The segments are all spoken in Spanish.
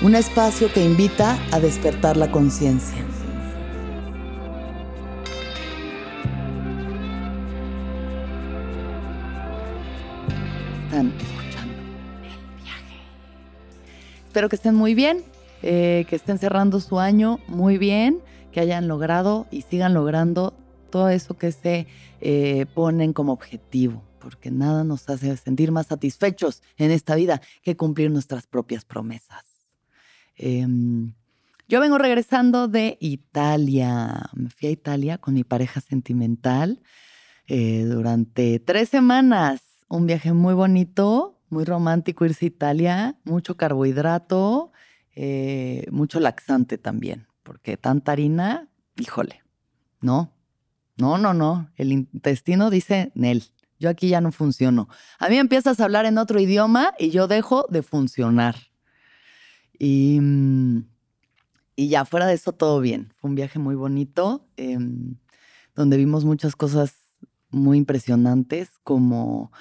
un espacio que invita a despertar la conciencia. Están escuchando el viaje. Espero que estén muy bien, eh, que estén cerrando su año muy bien, que hayan logrado y sigan logrando todo eso que se eh, ponen como objetivo porque nada nos hace sentir más satisfechos en esta vida que cumplir nuestras propias promesas. Em, yo vengo regresando de Italia. Me fui a Italia con mi pareja sentimental eh, durante tres semanas. Un viaje muy bonito, muy romántico irse a Italia, mucho carbohidrato, eh, mucho laxante también, porque tanta harina, híjole, no, no, no, no. El intestino dice Nel. Yo aquí ya no funciono. A mí empiezas a hablar en otro idioma y yo dejo de funcionar. Y, mm, y ya fuera de eso, todo bien. Fue un viaje muy bonito, em, donde vimos muchas cosas muy impresionantes, como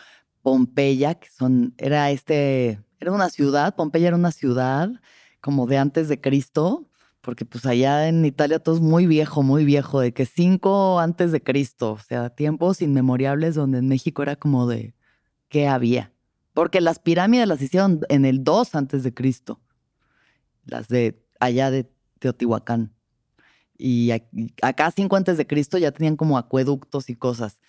Pompeya, que son, era este, era una ciudad, Pompeya era una ciudad como de antes de Cristo, porque pues allá en Italia todo es muy viejo, muy viejo, de que cinco antes de Cristo, o sea, tiempos inmemorables donde en México era como de, ¿qué había? Porque las pirámides las hicieron en el 2 antes de Cristo las de allá de Teotihuacán. Y acá, cinco antes de Cristo, ya tenían como acueductos y cosas.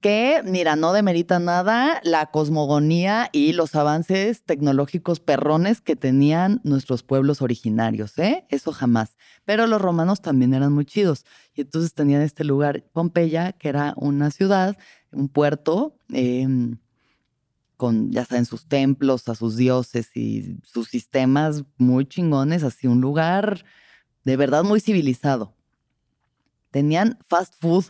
Que, mira, no demerita nada la cosmogonía y los avances tecnológicos perrones que tenían nuestros pueblos originarios, ¿eh? Eso jamás. Pero los romanos también eran muy chidos. Y entonces tenían este lugar, Pompeya, que era una ciudad, un puerto, eh, con, ya saben, sus templos, a sus dioses y sus sistemas muy chingones, así un lugar de verdad muy civilizado. Tenían fast food,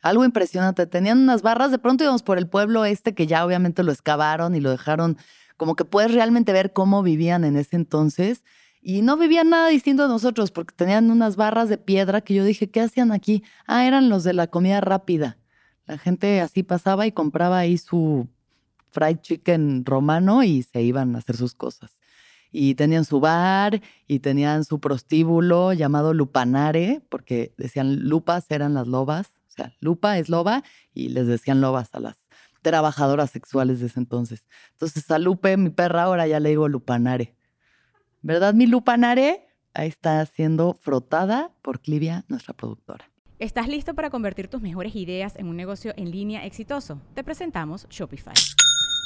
algo impresionante. Tenían unas barras, de pronto íbamos por el pueblo este que ya obviamente lo excavaron y lo dejaron, como que puedes realmente ver cómo vivían en ese entonces. Y no vivían nada distinto a nosotros porque tenían unas barras de piedra que yo dije, ¿qué hacían aquí? Ah, eran los de la comida rápida. La gente así pasaba y compraba ahí su fried chicken romano y se iban a hacer sus cosas. Y tenían su bar y tenían su prostíbulo llamado Lupanare, porque decían lupas eran las lobas, o sea, lupa es loba y les decían lobas a las trabajadoras sexuales de ese entonces. Entonces a Lupe, mi perra, ahora ya le digo Lupanare. ¿Verdad, mi Lupanare? Ahí está siendo frotada por Clivia, nuestra productora. ¿Estás listo para convertir tus mejores ideas en un negocio en línea exitoso? Te presentamos Shopify.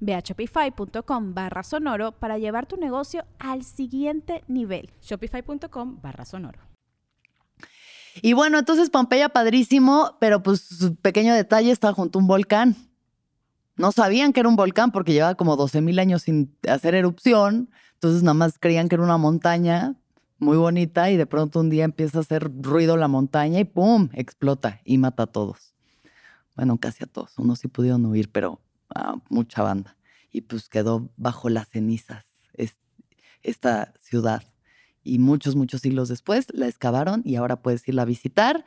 Ve a shopify.com barra sonoro para llevar tu negocio al siguiente nivel. Shopify.com barra sonoro. Y bueno, entonces Pompeya padrísimo, pero pues su pequeño detalle está junto a un volcán. No sabían que era un volcán porque llevaba como 12 mil años sin hacer erupción, entonces nada más creían que era una montaña muy bonita y de pronto un día empieza a hacer ruido la montaña y ¡pum! explota y mata a todos. Bueno, casi a todos. Unos sí pudieron huir, pero mucha banda. Y pues quedó bajo las cenizas esta ciudad. Y muchos, muchos siglos después la excavaron y ahora puedes irla a visitar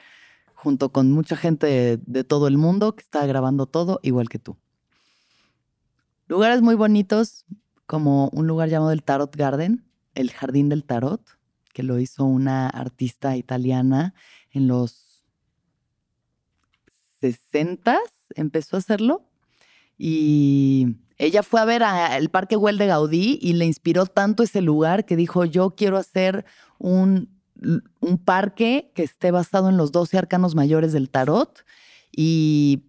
junto con mucha gente de, todo el mundo que está grabando todo igual que tú. Lugares muy bonitos, como un lugar llamado el Tarot Garden, el Jardín del Tarot, que lo hizo una artista italiana en los 60 empezó a hacerlo y ella fue a ver el Parque Güell de Gaudí y le inspiró tanto ese lugar que dijo, yo quiero hacer un, un parque que esté basado en los 12 arcanos mayores del tarot. Y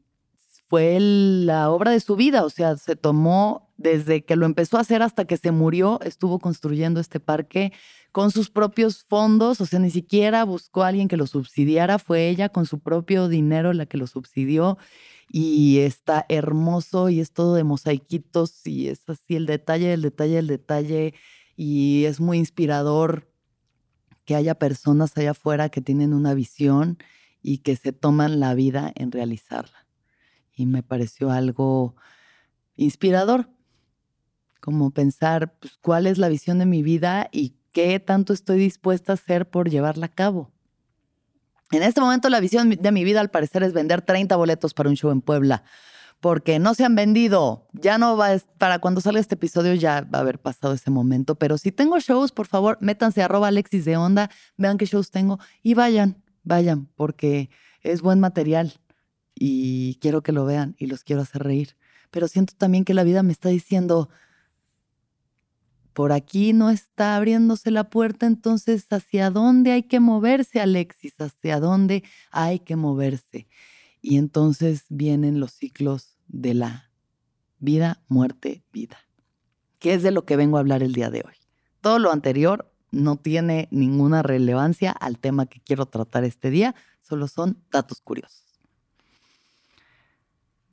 fue la obra de su vida, o sea, se tomó desde que lo empezó a hacer hasta que se murió, estuvo construyendo este parque con sus propios fondos, o sea, ni siquiera buscó a alguien que lo subsidiara, fue ella con su propio dinero la que lo subsidió y está hermoso y es todo de mosaiquitos y es así el detalle, el detalle, el detalle y es muy inspirador que haya personas allá afuera que tienen una visión y que se toman la vida en realizarla. Y me pareció algo inspirador, como pensar pues, cuál es la visión de mi vida y qué tanto estoy dispuesta a hacer por llevarla a cabo. En este momento la visión de mi vida al parecer es vender 30 boletos para un show en Puebla, porque no se han vendido. Ya no va, para cuando salga este episodio ya va a haber pasado ese momento, pero si tengo shows, por favor, métanse a arroba Alexis de Onda, vean qué shows tengo y vayan, vayan, porque es buen material y quiero que lo vean y los quiero hacer reír. Pero siento también que la vida me está diciendo, por aquí no está abriéndose la puerta, entonces ¿hacia dónde hay que moverse, Alexis? ¿Hacia dónde hay que moverse? Y entonces vienen los ciclos de la vida, muerte, vida, que es de lo que vengo a hablar el día de hoy. Todo lo anterior no tiene ninguna relevancia al tema que quiero tratar este día, solo son datos curiosos.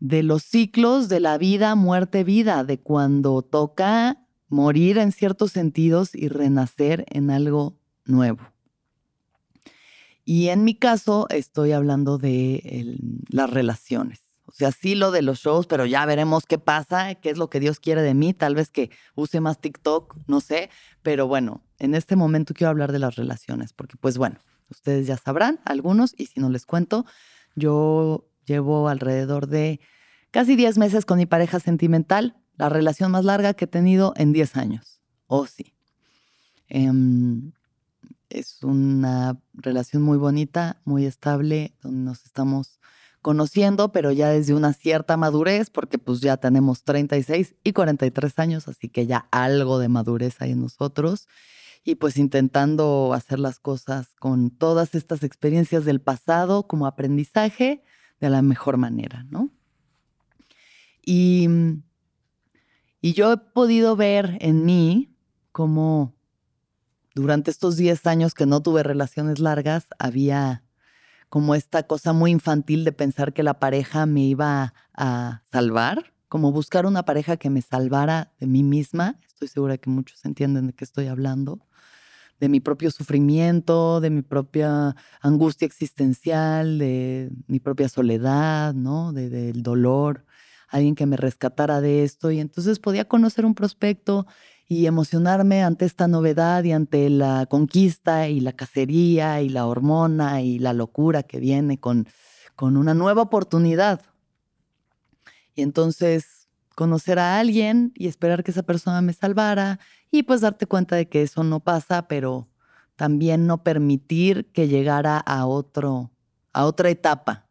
De los ciclos de la vida, muerte, vida, de cuando toca morir en ciertos sentidos y renacer en algo nuevo. Y en mi caso estoy hablando de las relaciones. O sea, sí lo de los shows, pero ya veremos qué pasa, qué es lo que Dios quiere de mí. Tal vez que use más TikTok, no sé. Pero bueno, en este momento quiero hablar de las relaciones, porque pues bueno, ustedes ya sabrán, algunos, y si no les cuento, yo llevo alrededor de casi 10 meses con mi pareja sentimental la relación más larga que he tenido en 10 años. Oh, sí. Em, es una relación muy bonita, muy estable, donde nos estamos conociendo, pero ya desde una cierta madurez, porque pues ya tenemos 36 y 43 años, así que ya algo de madurez hay en nosotros. Y pues intentando hacer las cosas con todas estas experiencias del pasado como aprendizaje de la mejor manera, ¿no? Y y yo he podido ver en mí cómo durante estos 10 años que no tuve relaciones largas, había como esta cosa muy infantil de pensar que la pareja me iba a salvar, como buscar una pareja que me salvara de mí misma. Estoy segura que muchos entienden de qué estoy hablando de mi propio sufrimiento, de mi propia angustia existencial, de mi propia soledad, ¿no? del dolor alguien que me rescatara de esto y entonces podía conocer un prospecto y emocionarme ante esta novedad y ante la conquista y la cacería y la hormona y la locura que viene con, con una nueva oportunidad. Y entonces conocer a alguien y esperar que esa persona me salvara y pues darte cuenta de que eso no pasa, pero también no permitir que llegara a otro a otra etapa.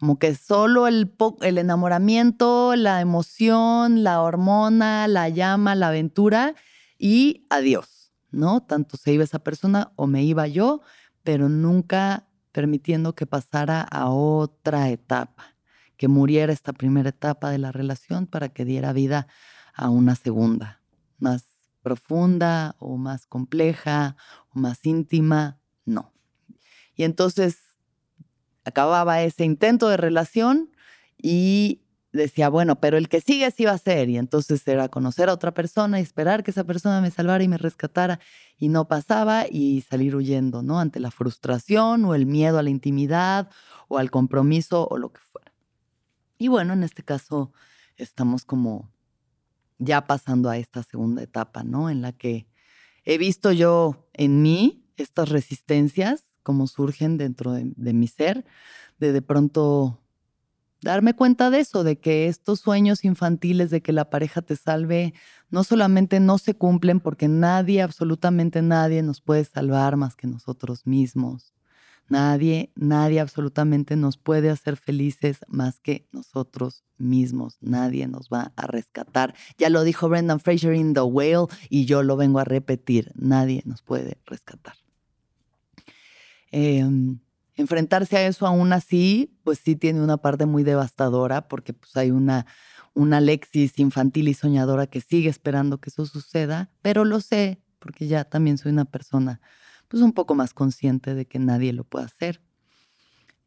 Como que solo el, el enamoramiento, la emoción, la hormona, la llama, la aventura y adiós, ¿no? Tanto se iba esa persona o me iba yo, pero nunca permitiendo que pasara a otra etapa que muriera esta primera etapa de la relación para que diera vida a una segunda, más profunda o más compleja o más íntima, no. Y entonces acababa ese intento de relación y decía, bueno, pero el que sigue sí va a ser. Y entonces era conocer a otra persona y esperar que esa persona me salvara y me rescatara. Y no pasaba y salir huyendo, ¿no? Ante la frustración o el miedo a la intimidad o al compromiso o lo que fuera. Y bueno, en este caso estamos como ya pasando a esta segunda etapa, ¿no? En la que he visto yo en mí estas resistencias, como surgen dentro de, mi ser, de de pronto darme cuenta de eso, de que estos sueños infantiles de que la pareja te salve, no solamente no se cumplen porque nadie, absolutamente nadie nos puede salvar más que nosotros mismos. Nadie, nadie absolutamente nos puede hacer felices más que nosotros mismos. Nadie nos va a rescatar. Ya lo dijo Brendan Fraser in The Whale y yo lo vengo a repetir. Nadie nos puede rescatar. Em, enfrentarse a eso aún así, pues sí tiene una parte muy devastadora porque pues hay una, una Alexis infantil y soñadora que sigue esperando que eso suceda, pero lo sé porque ya también soy una persona pues un poco más consciente de que nadie lo puede hacer.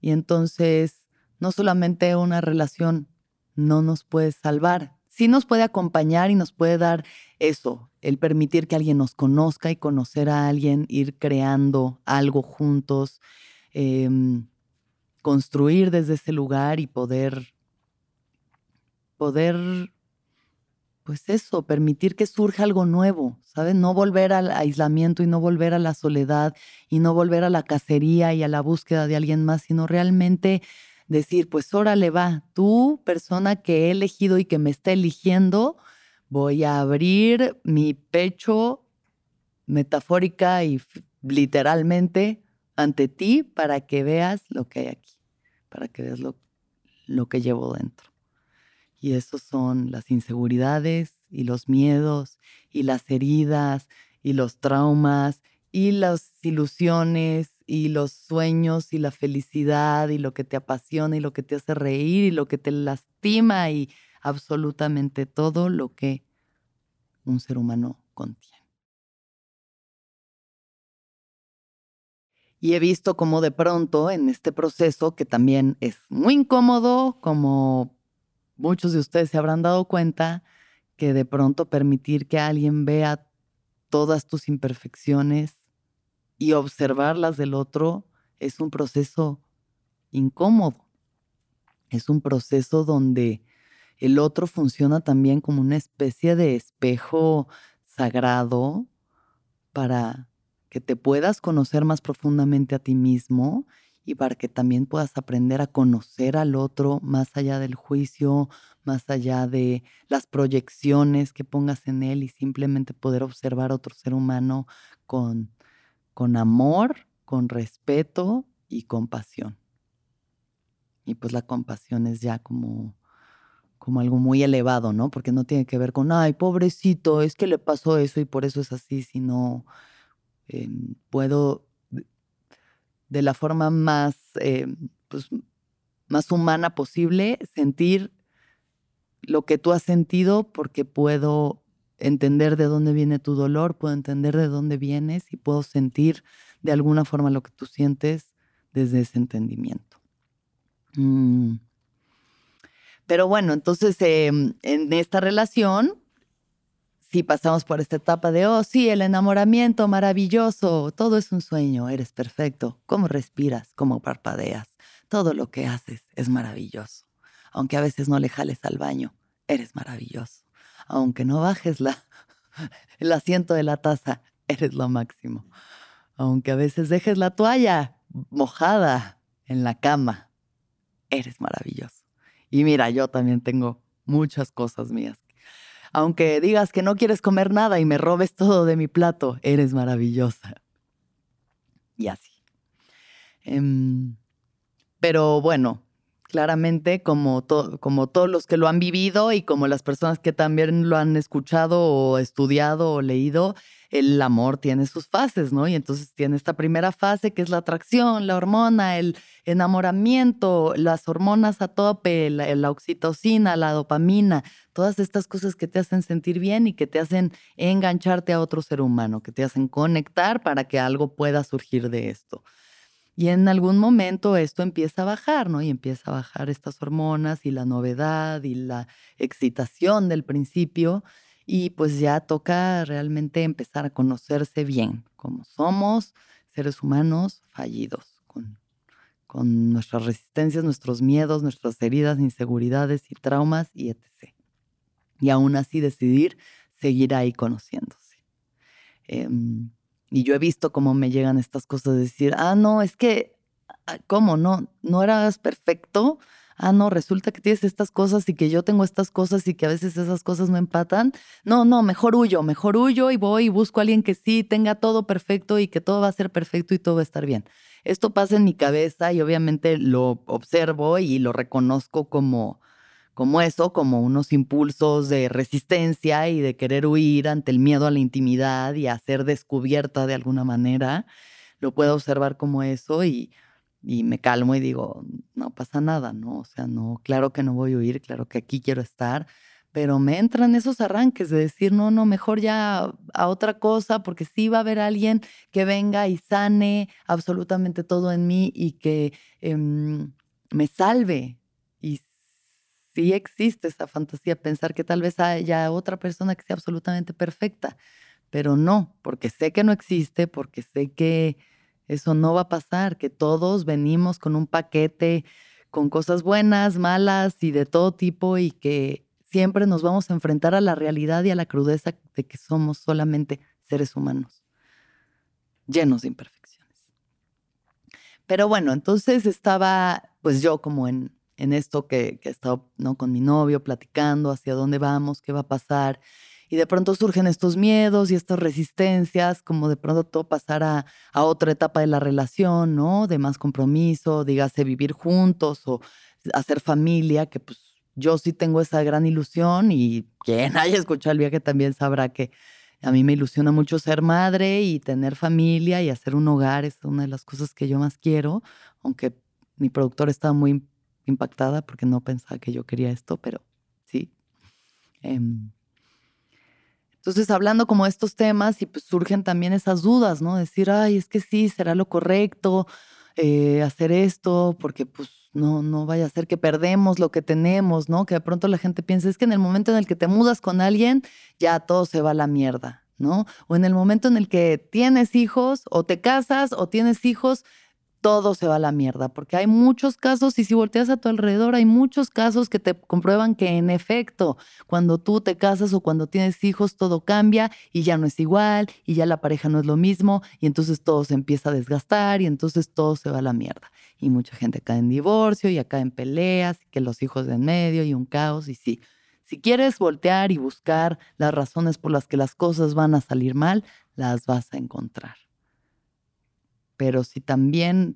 Y entonces, no solamente una relación no nos puede salvar, sí nos puede acompañar y nos puede dar eso, el permitir que alguien nos conozca y conocer a alguien, ir creando algo juntos, em, construir desde ese lugar y poder, poder pues eso, permitir que surja algo nuevo, ¿sabes? No volver al aislamiento y no volver a la soledad y no volver a la cacería y a la búsqueda de alguien más, sino realmente decir, pues órale va, tú, persona que he elegido y que me está eligiendo, voy a abrir mi pecho metafórica y literalmente ante ti para que veas lo que hay aquí, para que veas lo, lo que llevo dentro. Y esos son las inseguridades y los miedos y las heridas y los traumas y las ilusiones y los sueños y la felicidad y lo que te apasiona y lo que te hace reír y lo que te lastima y absolutamente todo lo que un ser humano contiene. Y he visto como de pronto en este proceso, que también es muy incómodo, como muchos de ustedes se habrán dado cuenta que de pronto permitir que alguien vea todas tus imperfecciones y observarlas del otro es un proceso incómodo. Es un proceso donde el otro funciona también como una especie de espejo sagrado para que te puedas conocer más profundamente a ti mismo y para que también puedas aprender a conocer al otro más allá del juicio, más allá de las proyecciones que pongas en él y simplemente poder observar a otro ser humano con, con amor, con respeto y compasión. Y pues la compasión es ya como, como algo muy elevado, ¿no? Porque no tiene que ver con, ay, pobrecito, es que le pasó eso y por eso es así, sino em, puedo de la forma más, eh, pues, más humana posible, sentir lo que tú has sentido porque puedo entender de dónde viene tu dolor, puedo entender de dónde vienes y puedo sentir de alguna forma lo que tú sientes desde ese entendimiento. Mm. Pero bueno, entonces em, en esta relación si pasamos por esta etapa de, oh, sí, el enamoramiento maravilloso, todo es un sueño, eres perfecto, cómo respiras, cómo parpadeas, todo lo que haces es maravilloso. Aunque a veces no le jales al baño, eres maravilloso. Aunque no bajes la, el asiento de la taza, eres lo máximo. Aunque a veces dejes la toalla mojada en la cama, eres maravilloso. Y mira, yo también tengo muchas cosas mías. Aunque digas que no quieres comer nada y me robes todo de mi plato, eres maravillosa. Y así. Em, pero bueno, claramente como, como todos los que lo han vivido y como las personas que también lo han escuchado o estudiado o leído, el amor tiene sus fases, ¿no? Y entonces tiene esta primera fase que es la atracción, la hormona, el enamoramiento, las hormonas a tope, la, oxitocina, la dopamina, todas estas cosas que te hacen sentir bien y que te hacen engancharte a otro ser humano, que te hacen conectar para que algo pueda surgir de esto. Y en algún momento esto empieza a bajar, ¿no? Y empieza a bajar estas hormonas y la novedad y la excitación del principio y pues ya toca realmente empezar a conocerse bien, como somos seres humanos fallidos, con, con nuestras resistencias, nuestros miedos, nuestras heridas, inseguridades y traumas y etc. Y aún así decidir seguir ahí conociéndose. Em, y yo he visto cómo me llegan estas cosas de decir, ah, no, es que, ah, ¿cómo? No, no eras perfecto, ah, no, resulta que tienes estas cosas y que yo tengo estas cosas y que a veces esas cosas no empatan. No, no, mejor huyo, mejor huyo y voy y busco a alguien que sí tenga todo perfecto y que todo va a ser perfecto y todo va a estar bien. Esto pasa en mi cabeza y obviamente lo observo y lo reconozco como, como eso, como unos impulsos de resistencia y de querer huir ante el miedo a la intimidad y a ser descubierta de alguna manera. Lo puedo observar como eso y y me calmo y digo, no pasa nada, ¿no? O sea, no, claro que no voy a huir, claro que aquí quiero estar, pero me entran esos arranques de decir, no, no, mejor ya a otra cosa, porque sí va a haber alguien que venga y sane absolutamente todo en mí y que em, me salve. Sí existe esa fantasía, pensar que tal vez haya otra persona que sea absolutamente perfecta, pero no, porque sé que no existe, porque sé que eso no va a pasar, que todos venimos con un paquete con cosas buenas, malas y de todo tipo y que siempre nos vamos a enfrentar a la realidad y a la crudeza de que somos solamente seres humanos, llenos de imperfecciones. Pero bueno, entonces estaba pues yo como en, en esto que, que he estado ¿no? con mi novio platicando hacia dónde vamos, qué va a pasar y de pronto surgen estos miedos y estas resistencias, como de pronto todo pasar a, otra etapa de la relación, ¿no? De más compromiso, dígase vivir juntos o hacer familia, que pues yo sí tengo esa gran ilusión y quien haya escuchado el viaje también sabrá que a mí me ilusiona mucho ser madre y tener familia y hacer un hogar, es una de las cosas que yo más quiero, aunque mi productor estaba muy impactada porque no pensaba que yo quería esto, pero sí. Em, entonces, hablando como estos temas y pues surgen también esas dudas, ¿no? Decir, ay, es que sí, será lo correcto eh, hacer esto, porque pues no, no vaya a ser que perdemos lo que tenemos, ¿no? Que de pronto la gente piensa, es que en el momento en el que te mudas con alguien, ya todo se va a la mierda, ¿no? O en el momento en el que tienes hijos, o te casas, o tienes hijos, todo se va a la mierda, porque hay muchos casos, y si volteas a tu alrededor, hay muchos casos que te comprueban que en efecto, cuando tú te casas o cuando tienes hijos, todo cambia y ya no es igual, y ya la pareja no es lo mismo, y entonces todo se empieza a desgastar, y entonces todo se va a la mierda. Y mucha gente cae en divorcio, y acá en peleas, y que los hijos de en medio, y un caos, y sí. Si quieres voltear y buscar las razones por las que las cosas van a salir mal, las vas a encontrar pero si también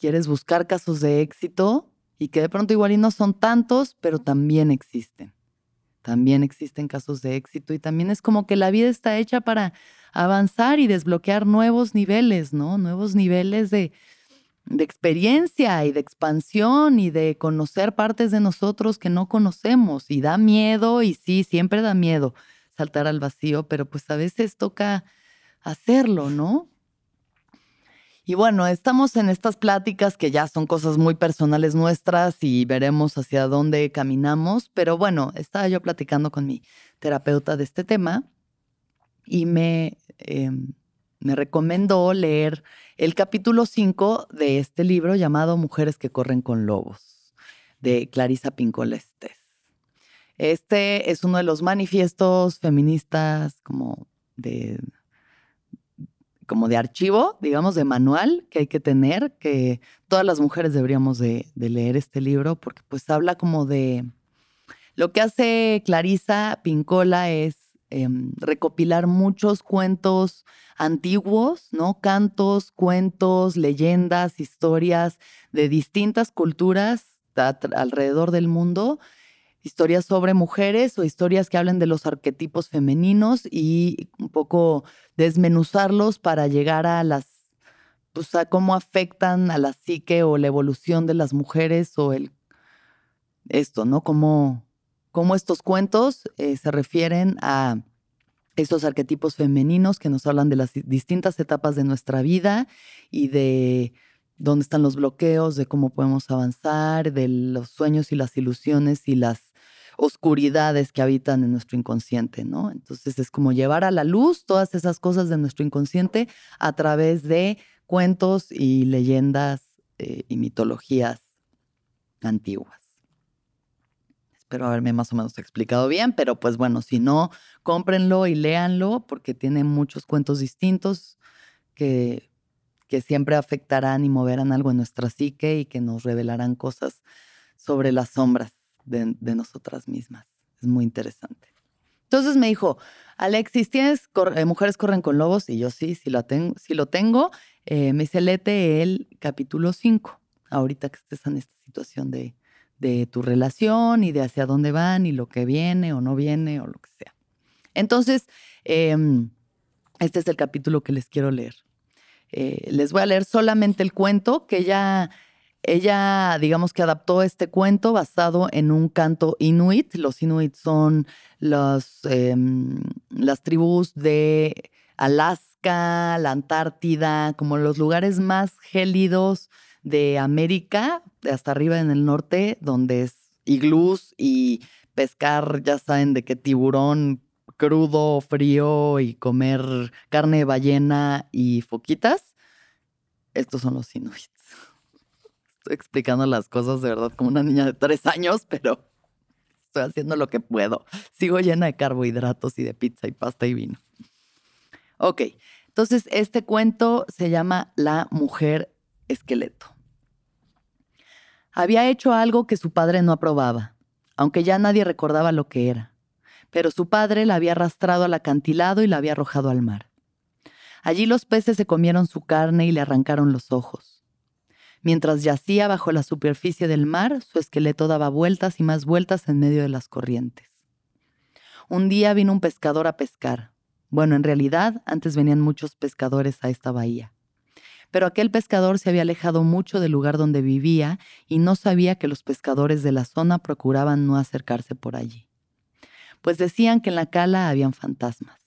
quieres buscar casos de éxito y que de pronto igual no son tantos, pero también existen. También existen casos de éxito y también es como que la vida está hecha para avanzar y desbloquear nuevos niveles, ¿no? Nuevos niveles de, de experiencia y de expansión y de conocer partes de nosotros que no conocemos y da miedo y sí, siempre da miedo saltar al vacío, pero pues a veces toca hacerlo, ¿no? Y bueno, estamos en estas pláticas que ya son cosas muy personales nuestras y veremos hacia dónde caminamos, pero bueno, estaba yo platicando con mi terapeuta de este tema y me, em, me recomendó leer el capítulo 5 de este libro llamado Mujeres que corren con lobos, de Clarisa Pincolestes. Este es uno de los manifiestos feministas como de como de archivo, digamos, de manual que hay que tener, que todas las mujeres deberíamos de, leer este libro, porque pues habla como de Lo que hace Clarisa Pincola es em, recopilar muchos cuentos antiguos, ¿no? Cantos, cuentos, leyendas, historias de distintas culturas alrededor del mundo, historias sobre mujeres o historias que hablen de los arquetipos femeninos y un poco desmenuzarlos para llegar a las pues, a cómo afectan a la psique o la evolución de las mujeres o el esto, ¿no? Cómo, cómo estos cuentos eh, se refieren a estos arquetipos femeninos que nos hablan de las distintas etapas de nuestra vida y de dónde están los bloqueos, de cómo podemos avanzar, de los sueños y las ilusiones y las oscuridades que habitan en nuestro inconsciente, ¿no? Entonces es como llevar a la luz todas esas cosas de nuestro inconsciente a través de cuentos y leyendas eh, y mitologías antiguas. Espero haberme más o menos explicado bien, pero pues bueno, si no, cómprenlo y léanlo porque tiene muchos cuentos distintos que, que siempre afectarán y moverán algo en nuestra psique y que nos revelarán cosas sobre las sombras de, nosotras mismas. Es muy interesante. Entonces me dijo, Alexis, ¿tienes eh, Mujeres corren con lobos? Y yo sí, sí, lo tengo. Sí lo tengo. Eh, me dice, el capítulo 5, ahorita que estés en esta situación de, de tu relación y de hacia dónde van y lo que viene o no viene o lo que sea. Entonces, em, este es el capítulo que les quiero leer. Eh, les voy a leer solamente el cuento que ella, ella, digamos que adaptó este cuento basado en un canto inuit. Los inuit son em, las tribus de Alaska, la Antártida, como los lugares más gélidos de América, hasta arriba en el norte, donde es iglús y pescar, ya saben de qué tiburón crudo, frío y comer carne de ballena y foquitas. Estos son los inuits. Estoy explicando las cosas de verdad como una niña de tres años, pero estoy haciendo lo que puedo. Sigo llena de carbohidratos y de pizza y pasta y vino. Ok, entonces este cuento se llama La mujer esqueleto. Había hecho algo que su padre no aprobaba, aunque ya nadie recordaba lo que era. Pero su padre la había arrastrado al acantilado y la había arrojado al mar. Allí los peces se comieron su carne y le arrancaron los ojos. Mientras yacía bajo la superficie del mar, su esqueleto daba vueltas y más vueltas en medio de las corrientes. Un día vino un pescador a pescar. Bueno, en realidad, antes venían muchos pescadores a esta bahía pero aquel pescador se había alejado mucho del lugar donde vivía y no sabía que los pescadores de la zona procuraban no acercarse por allí, pues decían que en la cala habían fantasmas.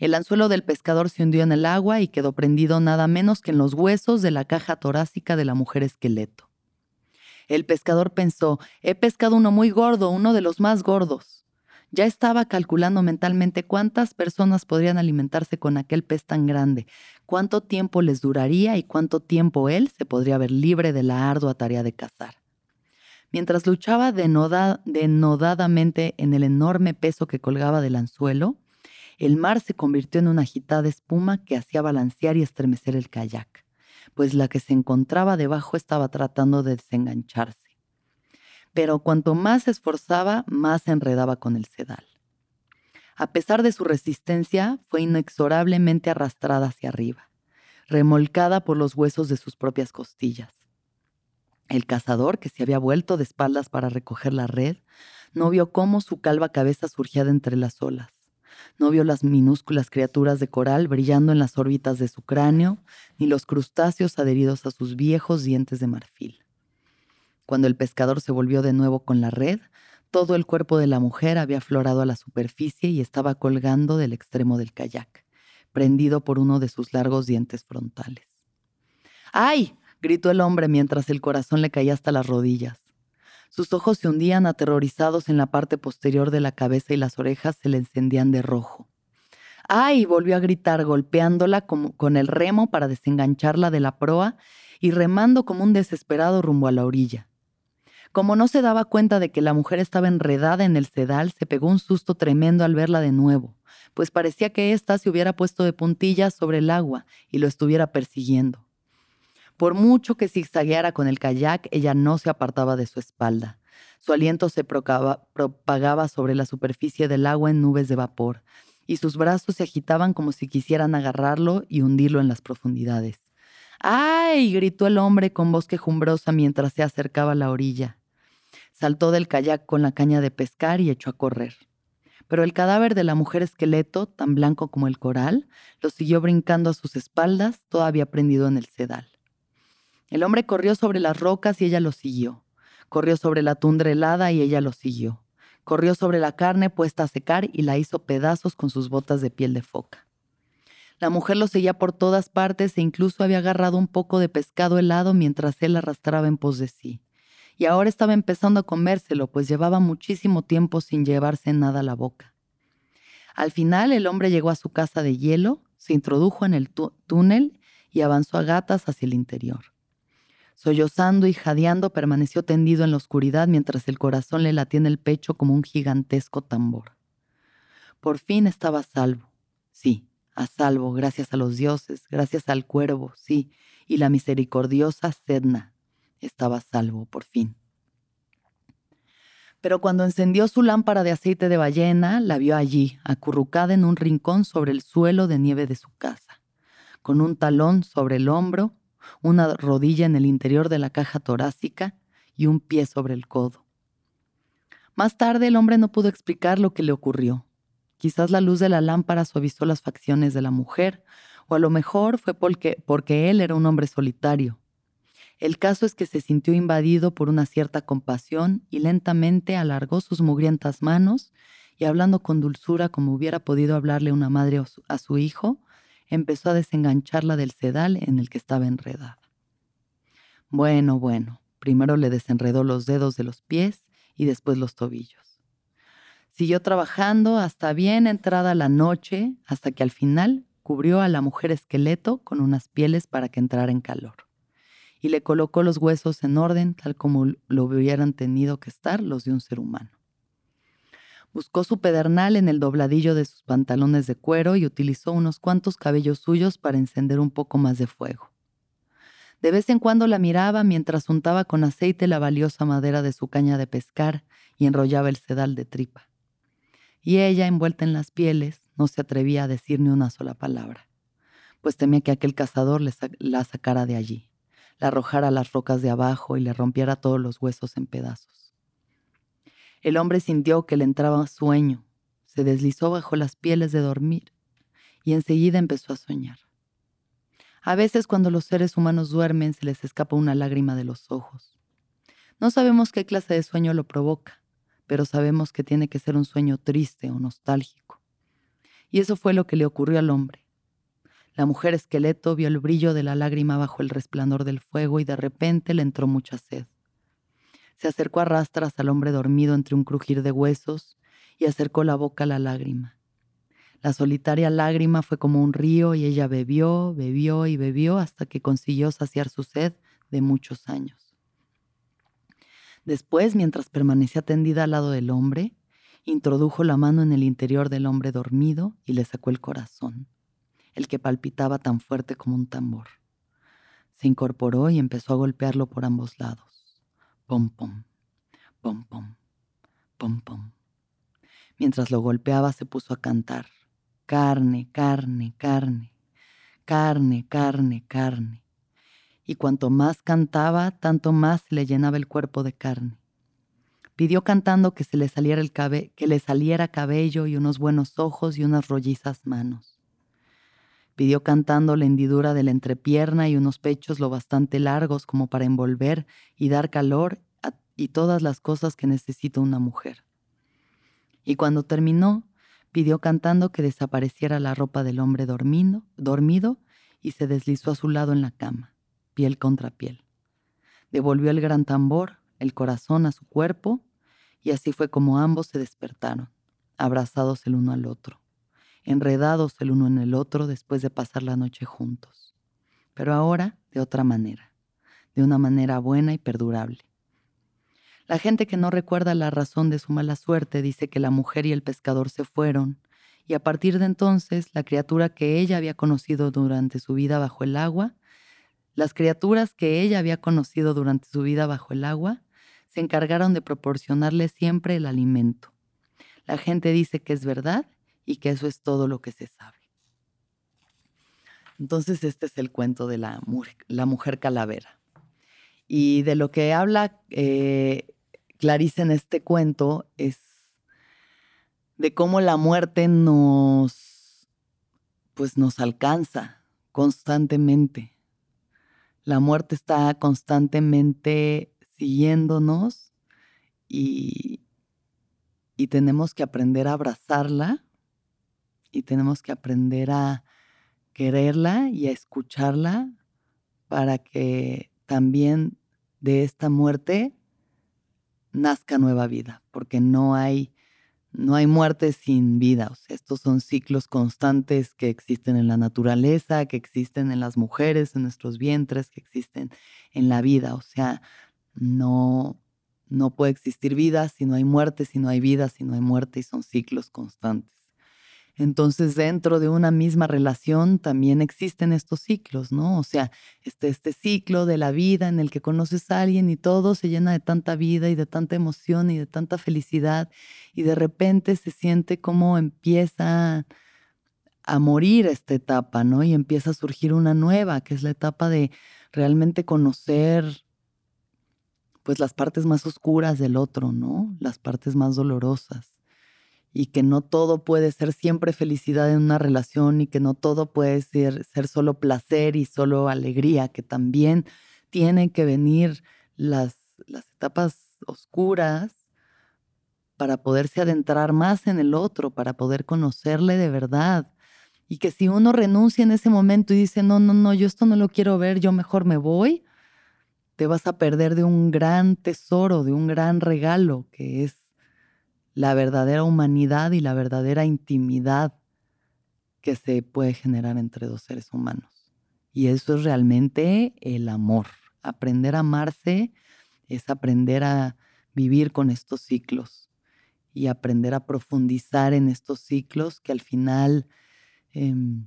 El anzuelo del pescador se hundió en el agua y quedó prendido nada menos que en los huesos de la caja torácica de la mujer esqueleto. El pescador pensó, he pescado uno muy gordo, uno de los más gordos. Ya estaba calculando mentalmente cuántas personas podrían alimentarse con aquel pez tan grande, cuánto tiempo les duraría y cuánto tiempo él se podría ver libre de la ardua tarea de cazar. Mientras luchaba denodadamente en el enorme peso que colgaba del anzuelo, el mar se convirtió en una agitada espuma que hacía balancear y estremecer el kayak, pues la que se encontraba debajo estaba tratando de desengancharse pero cuanto más se esforzaba, más se enredaba con el sedal. A pesar de su resistencia, fue inexorablemente arrastrada hacia arriba, remolcada por los huesos de sus propias costillas. El cazador, que se había vuelto de espaldas para recoger la red, no vio cómo su calva cabeza surgía de entre las olas. No vio las minúsculas criaturas de coral brillando en las órbitas de su cráneo, ni los crustáceos adheridos a sus viejos dientes de marfil. Cuando el pescador se volvió de nuevo con la red, todo el cuerpo de la mujer había aflorado a la superficie y estaba colgando del extremo del kayak, prendido por uno de sus largos dientes frontales. ¡Ay! gritó el hombre mientras el corazón le caía hasta las rodillas. Sus ojos se hundían aterrorizados en la parte posterior de la cabeza y las orejas se le encendían de rojo. ¡Ay! volvió a gritar, golpeándola con el remo para desengancharla de la proa y remando como un desesperado rumbo a la orilla. Como no se daba cuenta de que la mujer estaba enredada en el sedal, se pegó un susto tremendo al verla de nuevo, pues parecía que ésta se hubiera puesto de puntillas sobre el agua y lo estuviera persiguiendo. Por mucho que zigzagueara con el kayak, ella no se apartaba de su espalda. Su aliento se propagaba sobre la superficie del agua en nubes de vapor, y sus brazos se agitaban como si quisieran agarrarlo y hundirlo en las profundidades. ¡Ay! gritó el hombre con voz quejumbrosa mientras se acercaba a la orilla. Saltó del kayak con la caña de pescar y echó a correr. Pero el cadáver de la mujer esqueleto, tan blanco como el coral, lo siguió brincando a sus espaldas, todavía prendido en el sedal. El hombre corrió sobre las rocas y ella lo siguió. Corrió sobre la tundra helada y ella lo siguió. Corrió sobre la carne puesta a secar y la hizo pedazos con sus botas de piel de foca. La mujer lo seguía por todas partes e incluso había agarrado un poco de pescado helado mientras él arrastraba en pos de sí y ahora estaba empezando a comérselo, pues llevaba muchísimo tiempo sin llevarse nada a la boca. Al final el hombre llegó a su casa de hielo, se introdujo en el túnel y avanzó a gatas hacia el interior. Sollozando y jadeando permaneció tendido en la oscuridad mientras el corazón le latía en el pecho como un gigantesco tambor. Por fin estaba a salvo. Sí, a salvo, gracias a los dioses, gracias al cuervo, sí, y la misericordiosa Sedna, estaba salvo por fin. Pero cuando encendió su lámpara de aceite de ballena, la vio allí, acurrucada en un rincón sobre el suelo de nieve de su casa, con un talón sobre el hombro, una rodilla en el interior de la caja torácica y un pie sobre el codo. Más tarde el hombre no pudo explicar lo que le ocurrió. Quizás la luz de la lámpara suavizó las facciones de la mujer, o a lo mejor fue porque, porque él era un hombre solitario, el caso es que se sintió invadido por una cierta compasión y lentamente alargó sus mugrientas manos y hablando con dulzura como hubiera podido hablarle una madre a su hijo, empezó a desengancharla del sedal en el que estaba enredada. Bueno, bueno, primero le desenredó los dedos de los pies y después los tobillos. Siguió trabajando hasta bien entrada la noche, hasta que al final cubrió a la mujer esqueleto con unas pieles para que entrara en calor y le colocó los huesos en orden tal como lo hubieran tenido que estar los de un ser humano. Buscó su pedernal en el dobladillo de sus pantalones de cuero y utilizó unos cuantos cabellos suyos para encender un poco más de fuego. De vez en cuando la miraba mientras untaba con aceite la valiosa madera de su caña de pescar y enrollaba el sedal de tripa. Y ella, envuelta en las pieles, no se atrevía a decir ni una sola palabra, pues temía que aquel cazador la sacara de allí la arrojara a las rocas de abajo y le rompiera todos los huesos en pedazos. El hombre sintió que le entraba sueño, se deslizó bajo las pieles de dormir y enseguida empezó a soñar. A veces cuando los seres humanos duermen se les escapa una lágrima de los ojos. No sabemos qué clase de sueño lo provoca, pero sabemos que tiene que ser un sueño triste o nostálgico. Y eso fue lo que le ocurrió al hombre. La mujer esqueleto vio el brillo de la lágrima bajo el resplandor del fuego y de repente le entró mucha sed. Se acercó a rastras al hombre dormido entre un crujir de huesos y acercó la boca a la lágrima. La solitaria lágrima fue como un río y ella bebió, bebió y bebió hasta que consiguió saciar su sed de muchos años. Después, mientras permanecía tendida al lado del hombre, introdujo la mano en el interior del hombre dormido y le sacó el corazón el que palpitaba tan fuerte como un tambor. Se incorporó y empezó a golpearlo por ambos lados. Pom, pom, pom, pom, pom, pom. Mientras lo golpeaba se puso a cantar. Carne, carne, carne, carne, carne, carne. Y cuanto más cantaba, tanto más le llenaba el cuerpo de carne. Pidió cantando que se le saliera el cabe que le saliera cabello y unos buenos ojos y unas rollizas manos. Pidió cantando la hendidura de la entrepierna y unos pechos lo bastante largos como para envolver y dar calor y todas las cosas que necesita una mujer. Y cuando terminó, pidió cantando que desapareciera la ropa del hombre dormido, dormido y se deslizó a su lado en la cama, piel contra piel. Devolvió el gran tambor, el corazón a su cuerpo, y así fue como ambos se despertaron, abrazados el uno al otro enredados el uno en el otro después de pasar la noche juntos. Pero ahora de otra manera, de una manera buena y perdurable. La gente que no recuerda la razón de su mala suerte dice que la mujer y el pescador se fueron, y a partir de entonces la criatura que ella había conocido durante su vida bajo el agua Las criaturas que ella había conocido durante su vida bajo el agua se encargaron de proporcionarle siempre el alimento. La gente dice que es verdad y que eso es todo lo que se sabe. Entonces este es el cuento de la, la mujer calavera. Y de lo que habla eh, Clarice en este cuento es de cómo la muerte nos, pues nos alcanza constantemente. La muerte está constantemente siguiéndonos y, y tenemos que aprender a abrazarla y tenemos que aprender a quererla y a escucharla para que también de esta muerte nazca nueva vida, porque no hay, no hay muerte sin vida. Estos son ciclos constantes que existen en la naturaleza, que existen en las mujeres, en nuestros vientres, que existen en la vida. O sea, no, no puede existir vida si no hay muerte, si no hay vida, si no hay muerte, y son ciclos constantes. Entonces, dentro de una misma relación también existen estos ciclos, ¿no? O sea, este, este ciclo de la vida en el que conoces a alguien y todo se llena de tanta vida y de tanta emoción y de tanta felicidad y de repente se siente como empieza a morir esta etapa, ¿no? Y empieza a surgir una nueva, que es la etapa de realmente conocer pues las partes más oscuras del otro, ¿no? Las partes más dolorosas y que no todo puede ser siempre felicidad en una relación y que no todo puede ser, ser solo placer y solo alegría, que también tienen que venir las, las etapas oscuras para poderse adentrar más en el otro, para poder conocerle de verdad. Y que si uno renuncia en ese momento y dice, no, no, no, yo esto no lo quiero ver, yo mejor me voy, te vas a perder de un gran tesoro, de un gran regalo, que es la verdadera humanidad y la verdadera intimidad que se puede generar entre dos seres humanos. Y eso es realmente el amor. Aprender a amarse es aprender a vivir con estos ciclos y aprender a profundizar en estos ciclos que al final em,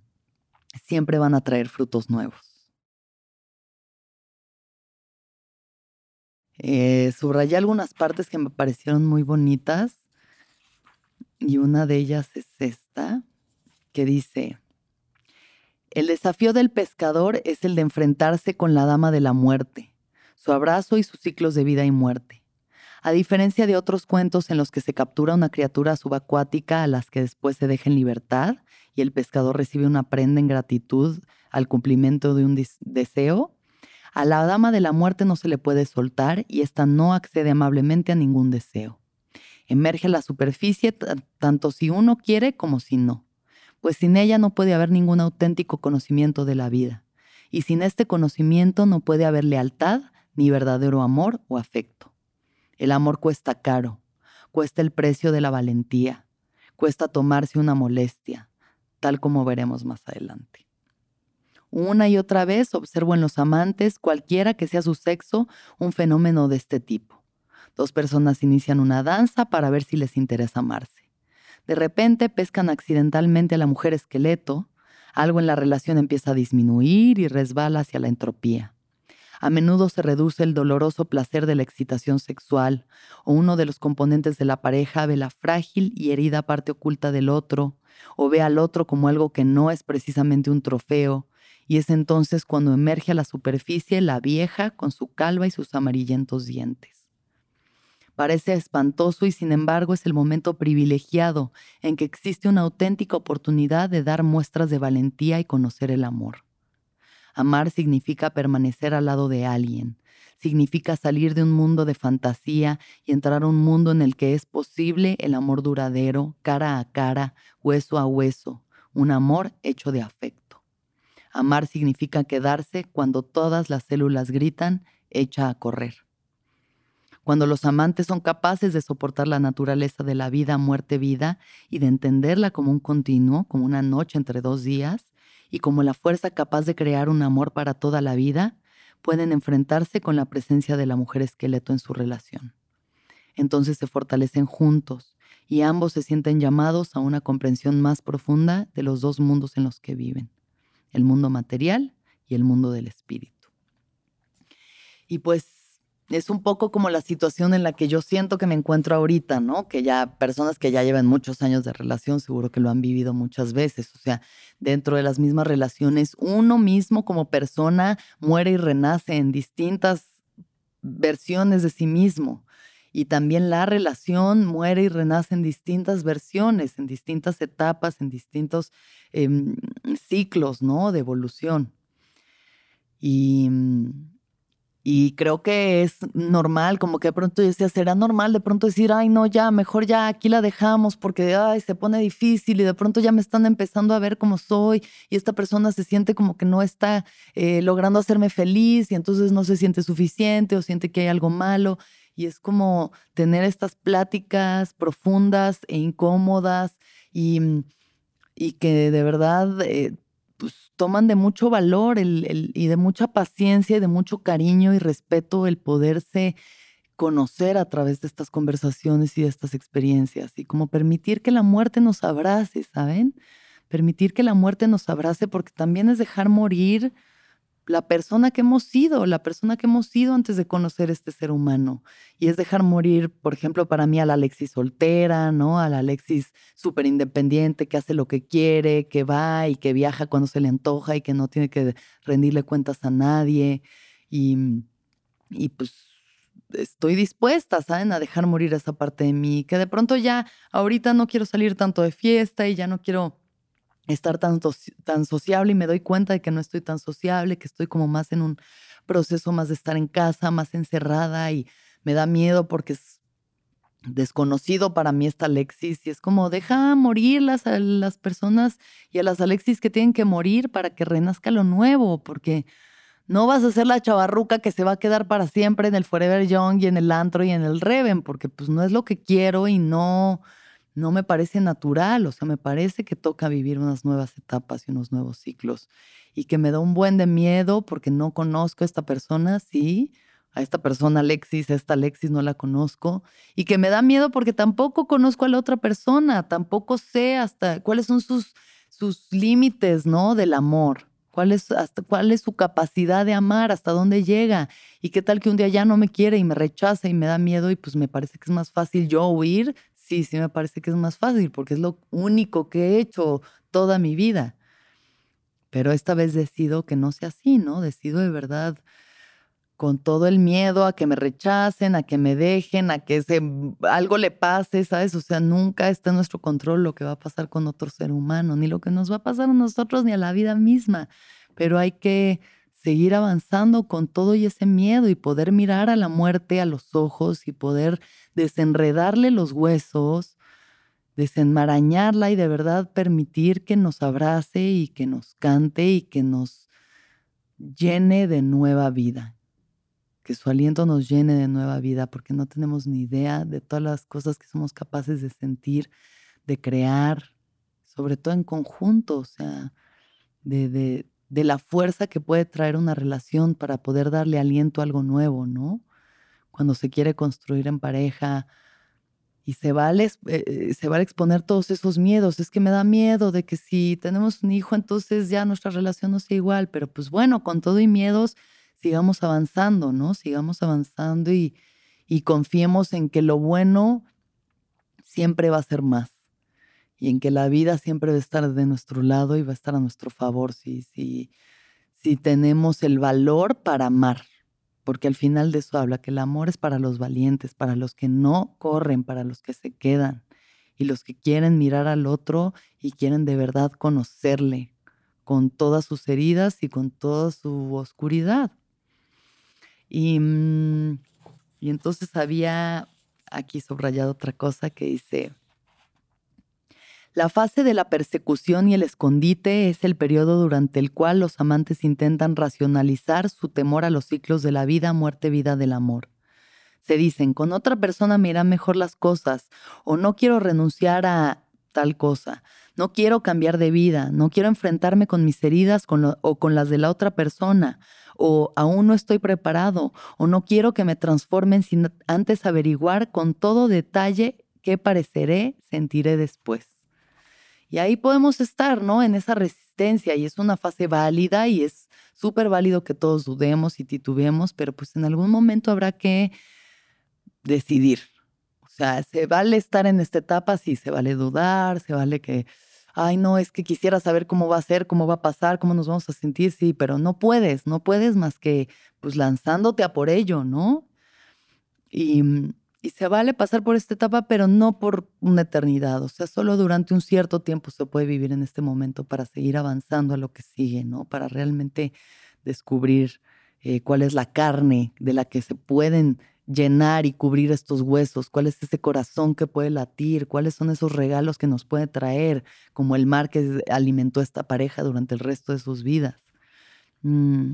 siempre van a traer frutos nuevos. Eh, subrayé algunas partes que me parecieron muy bonitas y una de ellas es esta, que dice, el desafío del pescador es el de enfrentarse con la dama de la muerte, su abrazo y sus ciclos de vida y muerte. A diferencia de otros cuentos en los que se captura una criatura subacuática a las que después se deja en libertad y el pescador recibe una prenda en gratitud al cumplimiento de un deseo, a la dama de la muerte no se le puede soltar y ésta no accede amablemente a ningún deseo emerge a la superficie tanto si uno quiere como si no, pues sin ella no puede haber ningún auténtico conocimiento de la vida, y sin este conocimiento no puede haber lealtad ni verdadero amor o afecto. El amor cuesta caro, cuesta el precio de la valentía, cuesta tomarse una molestia, tal como veremos más adelante. Una y otra vez observo en los amantes, cualquiera que sea su sexo, un fenómeno de este tipo. Dos personas inician una danza para ver si les interesa amarse. De repente pescan accidentalmente a la mujer esqueleto, algo en la relación empieza a disminuir y resbala hacia la entropía. A menudo se reduce el doloroso placer de la excitación sexual, o uno de los componentes de la pareja ve la frágil y herida parte oculta del otro, o ve al otro como algo que no es precisamente un trofeo, y es entonces cuando emerge a la superficie la vieja con su calva y sus amarillentos dientes. Parece espantoso y sin embargo es el momento privilegiado en que existe una auténtica oportunidad de dar muestras de valentía y conocer el amor. Amar significa permanecer al lado de alguien, significa salir de un mundo de fantasía y entrar a un mundo en el que es posible el amor duradero, cara a cara, hueso a hueso, un amor hecho de afecto. Amar significa quedarse cuando todas las células gritan, echa a correr. Cuando los amantes son capaces de soportar la naturaleza de la vida, muerte, vida y de entenderla como un continuo, como una noche entre dos días, y como la fuerza capaz de crear un amor para toda la vida, pueden enfrentarse con la presencia de la mujer esqueleto en su relación. Entonces se fortalecen juntos y ambos se sienten llamados a una comprensión más profunda de los dos mundos en los que viven, el mundo material y el mundo del espíritu. Y pues es un poco como la situación en la que yo siento que me encuentro ahorita, ¿no? Que ya personas que ya llevan muchos años de relación seguro que lo han vivido muchas veces. O sea, dentro de las mismas relaciones, uno mismo como persona muere y renace en distintas versiones de sí mismo. Y también la relación muere y renace en distintas versiones, en distintas etapas, en distintos em, ciclos, ¿no? De evolución. Y mm, y creo que es normal, como que de pronto yo decía, será normal de pronto decir, ay, no, ya, mejor ya aquí la dejamos porque, ay, se pone difícil y de pronto ya me están empezando a ver como soy y esta persona se siente como que no está eh, logrando hacerme feliz y entonces no se siente suficiente o siente que hay algo malo. Y es como tener estas pláticas profundas e incómodas y, y que de verdad eh, toman de mucho valor y de mucha paciencia y de mucho cariño y respeto el poderse conocer a través de estas conversaciones y de estas experiencias y como permitir que la muerte nos abrace, ¿saben? Permitir que la muerte nos abrace porque también es dejar morir la persona que hemos sido, la persona que hemos sido antes de conocer este ser humano. Y es dejar morir, por ejemplo, para mí a la Alexis soltera, ¿no? A la Alexis súper independiente, que hace lo que quiere, que va y que viaja cuando se le antoja y que no tiene que rendirle cuentas a nadie. Y, y pues estoy dispuesta, ¿saben? A dejar morir esa parte de mí, que de pronto ya ahorita no quiero salir tanto de fiesta y ya no quiero estar tan, tan sociable y me doy cuenta de que no estoy tan sociable, que estoy como más en un proceso más de estar en casa, más encerrada y me da miedo porque es desconocido para mí esta Alexis y es como deja morir las, a las personas y a las Alexis que tienen que morir para que renazca lo nuevo, porque no vas a ser la chavarruca que se va a quedar para siempre en el Forever Young y en el antro y en el Reven, porque pues no es lo que quiero y no, no me parece natural, o sea, me parece que toca vivir unas nuevas etapas y unos nuevos ciclos y que me da un buen de miedo porque no conozco a esta persona, sí, a esta persona Alexis, a esta Alexis no la conozco y que me da miedo porque tampoco conozco a la otra persona, tampoco sé hasta cuáles son sus, sus límites, ¿no? Del amor. ¿Cuál es, hasta, ¿Cuál es su capacidad de amar? ¿Hasta dónde llega? ¿Y qué tal que un día ya no me quiere y me rechaza y me da miedo y pues me parece que es más fácil yo huir sí, sí me parece que es más fácil porque es lo único que he hecho toda mi vida. Pero esta vez decido que no sea así, ¿no? Decido de verdad con todo el miedo a que me rechacen, a que me dejen, a que se, algo le pase, ¿sabes? O sea, nunca está en nuestro control lo que va a pasar con otro ser humano, ni lo que nos va a pasar a nosotros, ni a la vida misma. Pero hay que seguir avanzando con todo y ese miedo y poder mirar a la muerte a los ojos y poder desenredarle los huesos, desenmarañarla y de verdad permitir que nos abrace y que nos cante y que nos llene de nueva vida. Que su aliento nos llene de nueva vida, porque no tenemos ni idea de todas las cosas que somos capaces de sentir, de crear, sobre todo en conjunto, o sea, de, de, de la fuerza que puede traer una relación para poder darle aliento a algo nuevo, ¿no? cuando se quiere construir en pareja y se vale, eh, se vale exponer todos esos miedos. Es que me da miedo de que si tenemos un hijo, entonces ya nuestra relación no sea igual. Pero pues bueno, con todo y miedos, sigamos avanzando, ¿no? Sigamos avanzando y confiemos en que lo bueno siempre va a ser más y en que la vida siempre va a estar de nuestro lado y va a estar a nuestro favor si, si, si tenemos el valor para amar porque al final de eso habla que el amor es para los valientes, para los que no corren, para los que se quedan y los que quieren mirar al otro y quieren de verdad conocerle con todas sus heridas y con toda su oscuridad. Y, mm, y entonces había aquí subrayado otra cosa que dice, la fase de la persecución y el escondite es el periodo durante el cual los amantes intentan racionalizar su temor a los ciclos de la vida, muerte, vida del amor. Se dicen, con otra persona me irán mejor las cosas, o no quiero renunciar a tal cosa, no quiero cambiar de vida, no quiero enfrentarme con mis heridas o con las de la otra persona, o aún no estoy preparado, o no quiero que me transformen sin antes averiguar con todo detalle qué pareceré, sentiré después. Y ahí podemos estar, ¿no? En esa resistencia y es una fase válida y es súper válido que todos dudemos y titubemos, pero pues en algún momento habrá que decidir. O sea, se vale estar en esta etapa, sí, se vale dudar, se vale que, ay, no, es que quisiera saber cómo va a ser, cómo va a pasar, cómo nos vamos a sentir, sí, pero no puedes, no puedes más que pues lanzándote a por ello, ¿no? Y, y se vale pasar por esta etapa, pero no por una eternidad, o sea, solo durante un cierto tiempo se puede vivir en este momento para seguir avanzando a lo que sigue, ¿no? Para realmente descubrir eh, cuál es la carne de la que se pueden llenar y cubrir estos huesos, cuál es ese corazón que puede latir, cuáles son esos regalos que nos puede traer, como el mar que alimentó a esta pareja durante el resto de sus vidas. Mm,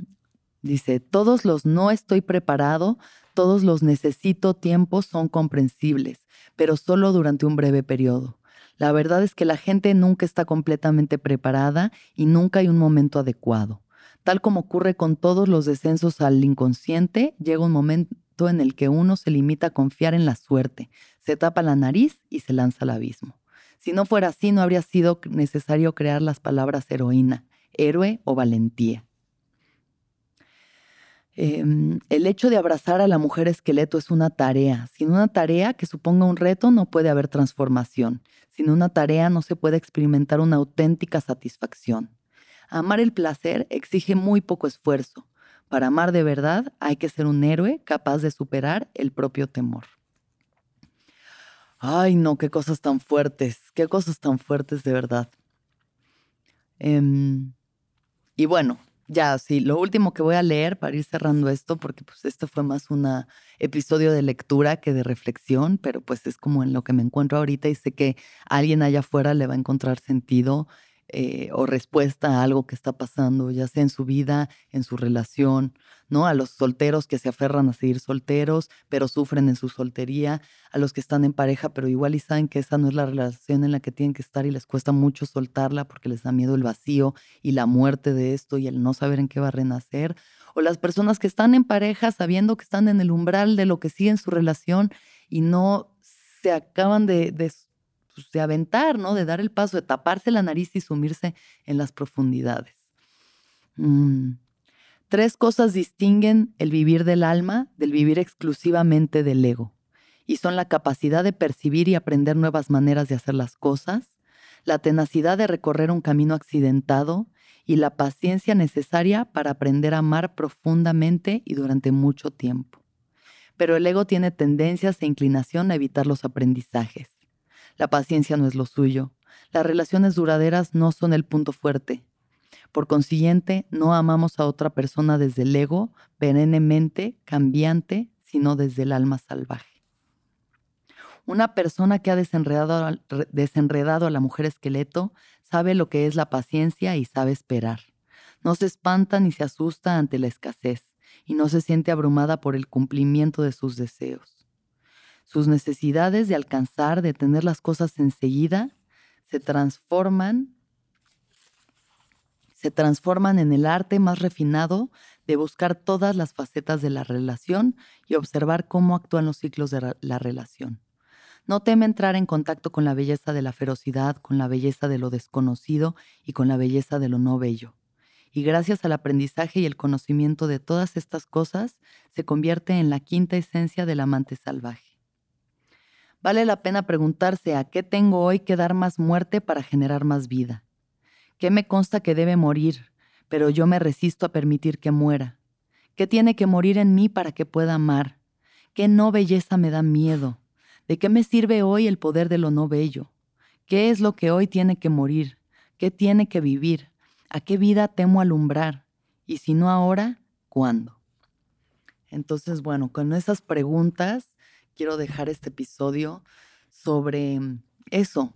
dice, todos los no estoy preparado, todos los necesito tiempo son comprensibles, pero solo durante un breve periodo. La verdad es que la gente nunca está completamente preparada y nunca hay un momento adecuado. Tal como ocurre con todos los descensos al inconsciente, llega un momento en el que uno se limita a confiar en la suerte, se tapa la nariz y se lanza al abismo. Si no fuera así, no habría sido necesario crear las palabras heroína, héroe o valentía. Em, el hecho de abrazar a la mujer esqueleto es una tarea. Sin una tarea que suponga un reto no puede haber transformación. Sin una tarea no se puede experimentar una auténtica satisfacción. Amar el placer exige muy poco esfuerzo. Para amar de verdad hay que ser un héroe capaz de superar el propio temor. Ay, no, qué cosas tan fuertes, qué cosas tan fuertes de verdad. Em, y bueno, ya, sí, lo último que voy a leer para ir cerrando esto, porque pues esto fue más un episodio de lectura que de reflexión, pero pues es como en lo que me encuentro ahorita y sé que alguien allá afuera le va a encontrar sentido eh, o respuesta a algo que está pasando, ya sea en su vida, en su relación, ¿no? A los solteros que se aferran a seguir solteros, pero sufren en su soltería, a los que están en pareja, pero igual y saben que esa no es la relación en la que tienen que estar y les cuesta mucho soltarla porque les da miedo el vacío y la muerte de esto y el no saber en qué va a renacer. O las personas que están en pareja sabiendo que están en el umbral de lo que sigue en su relación y no se acaban de, de pues, de aventar, ¿no? De dar el paso, de taparse la nariz y sumirse en las profundidades. Mm. Tres cosas distinguen el vivir del alma del vivir exclusivamente del ego, y son la capacidad de percibir y aprender nuevas maneras de hacer las cosas, la tenacidad de recorrer un camino accidentado y la paciencia necesaria para aprender a amar profundamente y durante mucho tiempo. Pero el ego tiene tendencias e inclinación a evitar los aprendizajes. La paciencia no es lo suyo. Las relaciones duraderas no son el punto fuerte. Por consiguiente, no amamos a otra persona desde el ego, perennemente cambiante, sino desde el alma salvaje. Una persona que ha desenredado, desenredado a la mujer esqueleto sabe lo que es la paciencia y sabe esperar. No se espanta ni se asusta ante la escasez y no se siente abrumada por el cumplimiento de sus deseos. Sus necesidades de alcanzar, de tener las cosas enseguida, se transforman se transforman en el arte más refinado de buscar todas las facetas de la relación y observar cómo actúan los ciclos de la relación. No teme entrar en contacto con la belleza de la ferocidad, con la belleza de lo desconocido y con la belleza de lo no bello. Y gracias al aprendizaje y el conocimiento de todas estas cosas, se convierte en la quinta esencia del amante salvaje. Vale la pena preguntarse a qué tengo hoy que dar más muerte para generar más vida. ¿Qué me consta que debe morir, pero yo me resisto a permitir que muera? ¿Qué tiene que morir en mí para que pueda amar? ¿Qué no belleza me da miedo? ¿De qué me sirve hoy el poder de lo no bello? ¿Qué es lo que hoy tiene que morir? ¿Qué tiene que vivir? ¿A qué vida temo alumbrar? Y si no ahora, ¿cuándo? Entonces, bueno, con esas preguntas quiero dejar este episodio sobre mm, eso,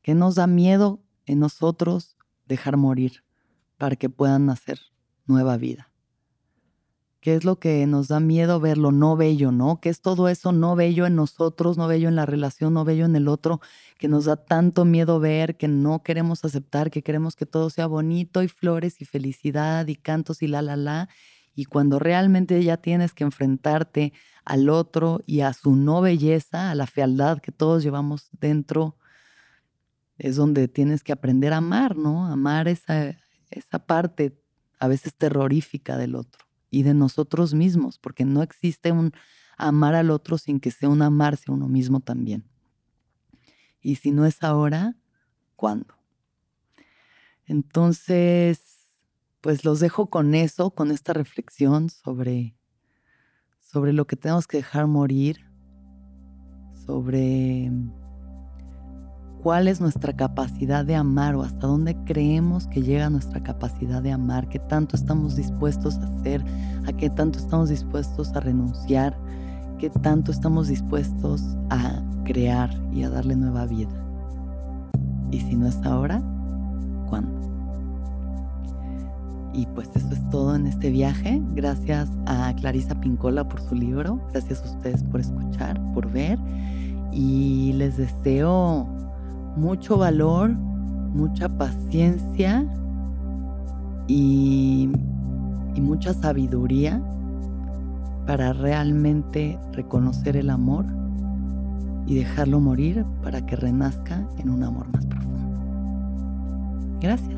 que nos da miedo en nosotros dejar morir para que puedan nacer nueva vida. ¿Qué es lo que nos da miedo ver lo no bello, no? ¿Qué es todo eso no bello en nosotros, no bello en la relación, no bello en el otro, que nos da tanto miedo ver, que no queremos aceptar, que queremos que todo sea bonito y flores y felicidad y cantos y la, la, la? Y cuando realmente ya tienes que enfrentarte al otro y a su no belleza, a la fealdad que todos llevamos dentro, es donde tienes que aprender a amar, ¿no? Amar esa, esa parte, a veces terrorífica del otro y de nosotros mismos, porque no existe un amar al otro sin que sea un amarse a uno mismo también. Y si no es ahora, ¿cuándo? Entonces, pues los dejo con eso, con esta reflexión sobre, sobre lo que tenemos que dejar morir, sobre cuál es nuestra capacidad de amar o hasta dónde creemos que llega nuestra capacidad de amar, qué tanto estamos dispuestos a hacer, a qué tanto estamos dispuestos a renunciar, qué tanto estamos dispuestos a crear y a darle nueva vida. Y si no es ahora, ¿cuándo? Y pues eso es todo en este viaje. Gracias a Clarisa Pincola por su libro. Gracias a ustedes por escuchar, por ver. Y les deseo mucho valor, mucha paciencia y, y mucha sabiduría para realmente reconocer el amor y dejarlo morir para que renazca en un amor más profundo. Gracias.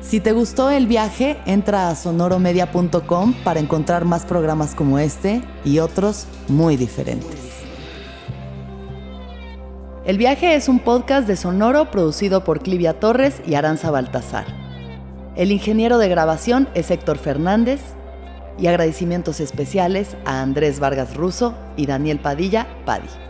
Si te gustó el viaje, entra a sonoromedia.com para encontrar más programas como este y otros muy diferentes. El viaje es un podcast de Sonoro producido por Clivia Torres y Aranza Baltazar. El ingeniero de grabación es Héctor Fernández y agradecimientos especiales a Andrés Vargas Russo y Daniel Padilla Padi.